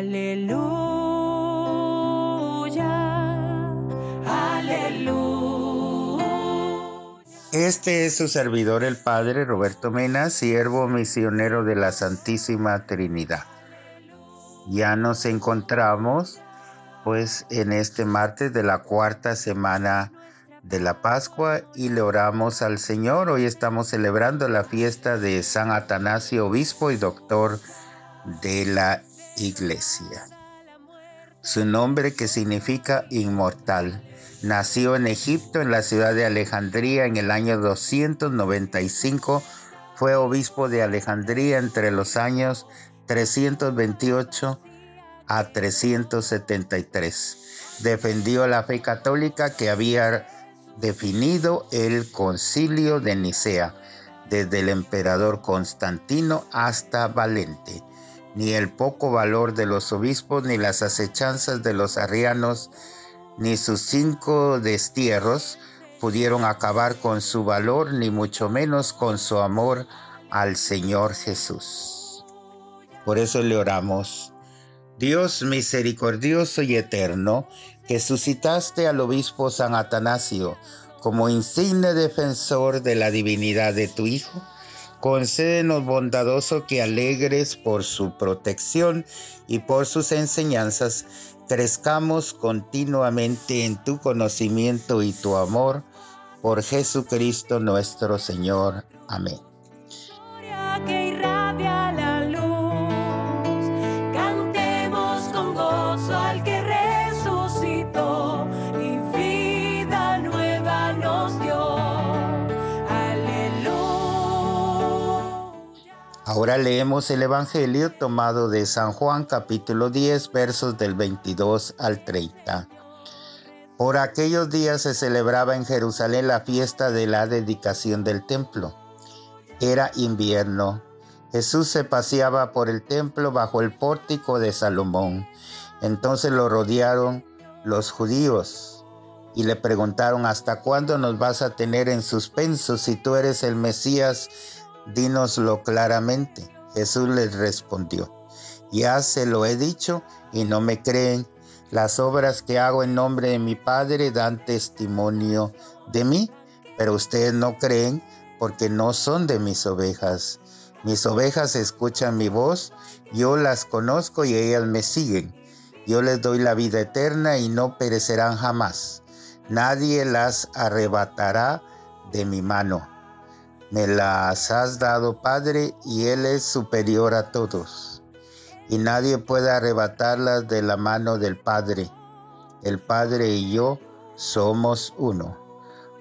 Aleluya, aleluya. Este es su servidor el Padre Roberto Mena, siervo misionero de la Santísima Trinidad. Ya nos encontramos pues en este martes de la cuarta semana de la Pascua y le oramos al Señor. Hoy estamos celebrando la fiesta de San Atanasio, obispo y doctor de la Iglesia. Su nombre que significa inmortal. Nació en Egipto, en la ciudad de Alejandría, en el año 295. Fue obispo de Alejandría entre los años 328 a 373. Defendió la fe católica que había definido el concilio de Nicea, desde el emperador Constantino hasta Valente. Ni el poco valor de los obispos, ni las acechanzas de los arrianos, ni sus cinco destierros pudieron acabar con su valor, ni mucho menos con su amor al Señor Jesús. Por eso le oramos. Dios misericordioso y eterno, que suscitaste al obispo San Atanasio como insigne defensor de la divinidad de tu Hijo, concédenos bondadoso que alegres por su protección y por sus enseñanzas, crezcamos continuamente en tu conocimiento y tu amor, por Jesucristo nuestro Señor. Amén. Ahora leemos el Evangelio tomado de San Juan capítulo 10 versos del 22 al 30. Por aquellos días se celebraba en Jerusalén la fiesta de la dedicación del templo. Era invierno. Jesús se paseaba por el templo bajo el pórtico de Salomón. Entonces lo rodearon los judíos y le preguntaron, ¿hasta cuándo nos vas a tener en suspenso si tú eres el Mesías? Dínoslo claramente. Jesús les respondió, ya se lo he dicho y no me creen. Las obras que hago en nombre de mi Padre dan testimonio de mí, pero ustedes no creen porque no son de mis ovejas. Mis ovejas escuchan mi voz, yo las conozco y ellas me siguen. Yo les doy la vida eterna y no perecerán jamás. Nadie las arrebatará de mi mano. Me las has dado, Padre, y Él es superior a todos. Y nadie puede arrebatarlas de la mano del Padre. El Padre y yo somos uno.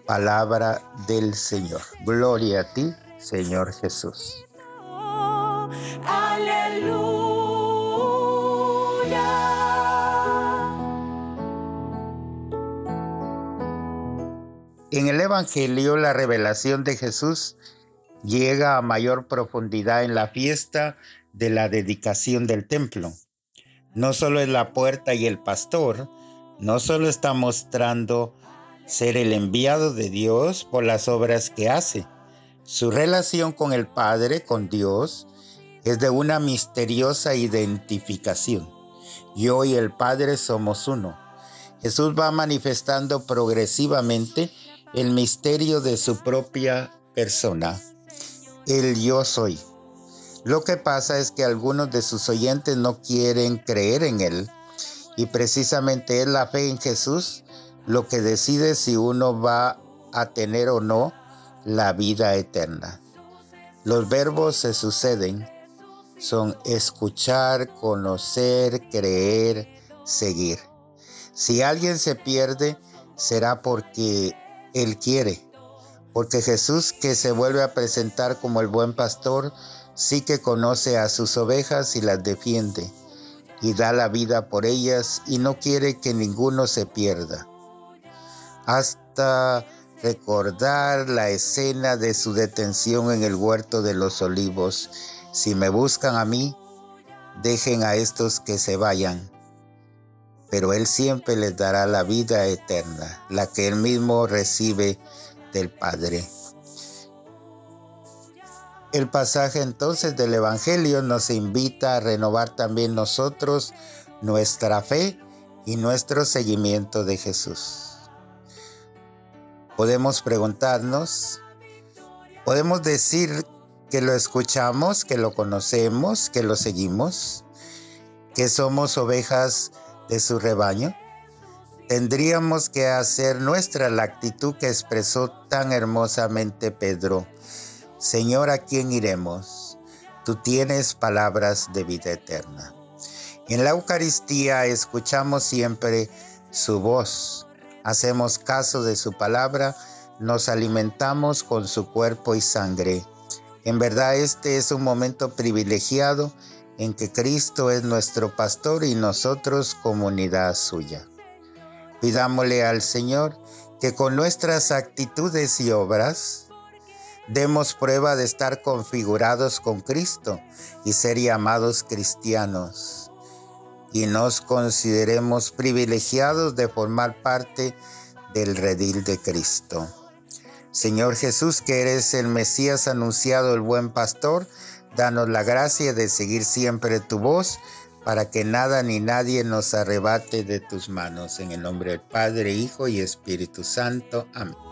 Palabra del Señor. Gloria a ti, Señor Jesús. En el Evangelio la revelación de Jesús llega a mayor profundidad en la fiesta de la dedicación del templo. No solo es la puerta y el pastor, no solo está mostrando ser el enviado de Dios por las obras que hace. Su relación con el Padre, con Dios, es de una misteriosa identificación. Yo y el Padre somos uno. Jesús va manifestando progresivamente el misterio de su propia persona, el yo soy. Lo que pasa es que algunos de sus oyentes no quieren creer en Él y precisamente es la fe en Jesús lo que decide si uno va a tener o no la vida eterna. Los verbos se suceden, son escuchar, conocer, creer, seguir. Si alguien se pierde, será porque él quiere. Porque Jesús que se vuelve a presentar como el buen pastor, sí que conoce a sus ovejas y las defiende, y da la vida por ellas y no quiere que ninguno se pierda. Hasta recordar la escena de su detención en el huerto de los olivos. Si me buscan a mí, dejen a estos que se vayan pero Él siempre les dará la vida eterna, la que Él mismo recibe del Padre. El pasaje entonces del Evangelio nos invita a renovar también nosotros nuestra fe y nuestro seguimiento de Jesús. Podemos preguntarnos, podemos decir que lo escuchamos, que lo conocemos, que lo seguimos, que somos ovejas de su rebaño. Tendríamos que hacer nuestra la actitud que expresó tan hermosamente Pedro. Señor, ¿a quién iremos? Tú tienes palabras de vida eterna. En la Eucaristía escuchamos siempre su voz, hacemos caso de su palabra, nos alimentamos con su cuerpo y sangre. En verdad este es un momento privilegiado en que Cristo es nuestro pastor y nosotros comunidad suya. Pidámosle al Señor que con nuestras actitudes y obras demos prueba de estar configurados con Cristo y ser llamados cristianos y nos consideremos privilegiados de formar parte del redil de Cristo. Señor Jesús, que eres el Mesías anunciado, el buen pastor, danos la gracia de seguir siempre tu voz para que nada ni nadie nos arrebate de tus manos. En el nombre del Padre, Hijo y Espíritu Santo. Amén.